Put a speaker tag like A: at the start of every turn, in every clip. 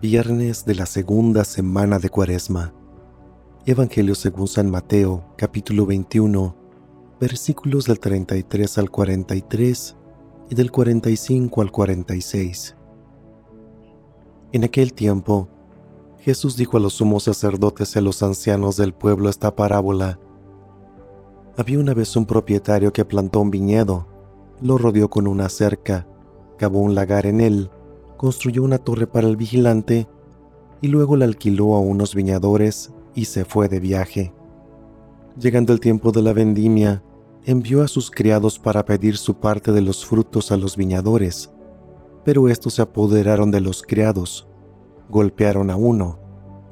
A: Viernes de la segunda semana de Cuaresma. Evangelio según San Mateo, capítulo 21, versículos del 33 al 43 y del 45 al 46. En aquel tiempo, Jesús dijo a los sumos sacerdotes y a los ancianos del pueblo esta parábola. Había una vez un propietario que plantó un viñedo, lo rodeó con una cerca, cavó un lagar en él, construyó una torre para el vigilante y luego la alquiló a unos viñadores y se fue de viaje. Llegando el tiempo de la vendimia, envió a sus criados para pedir su parte de los frutos a los viñadores, pero estos se apoderaron de los criados, golpearon a uno,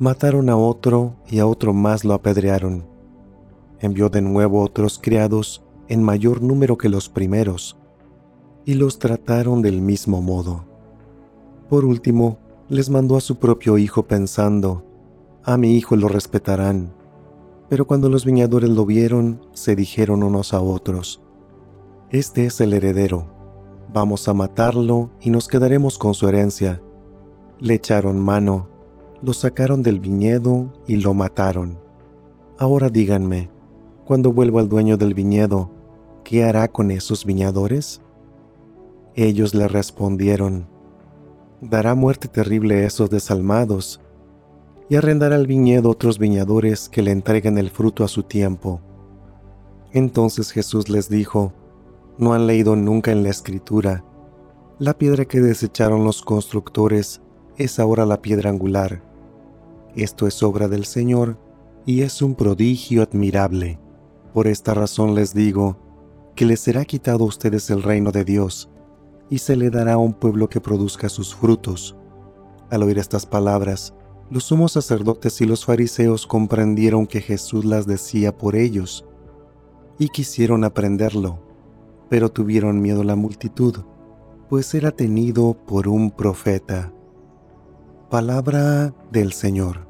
A: mataron a otro y a otro más lo apedrearon. Envió de nuevo otros criados en mayor número que los primeros, y los trataron del mismo modo. Por último, les mandó a su propio hijo pensando, a mi hijo lo respetarán. Pero cuando los viñadores lo vieron, se dijeron unos a otros, Este es el heredero, vamos a matarlo y nos quedaremos con su herencia. Le echaron mano, lo sacaron del viñedo y lo mataron. Ahora díganme, cuando vuelva el dueño del viñedo, ¿qué hará con esos viñadores? Ellos le respondieron, dará muerte terrible a esos desalmados, y arrendará el viñedo otros viñadores que le entreguen el fruto a su tiempo. Entonces Jesús les dijo, ¿no han leído nunca en la escritura? La piedra que desecharon los constructores es ahora la piedra angular. Esto es obra del Señor y es un prodigio admirable. Por esta razón les digo, que les será quitado a ustedes el reino de Dios y se le dará a un pueblo que produzca sus frutos. Al oír estas palabras, los sumos sacerdotes y los fariseos comprendieron que Jesús las decía por ellos y quisieron aprenderlo, pero tuvieron miedo la multitud, pues era tenido por un profeta. Palabra del Señor.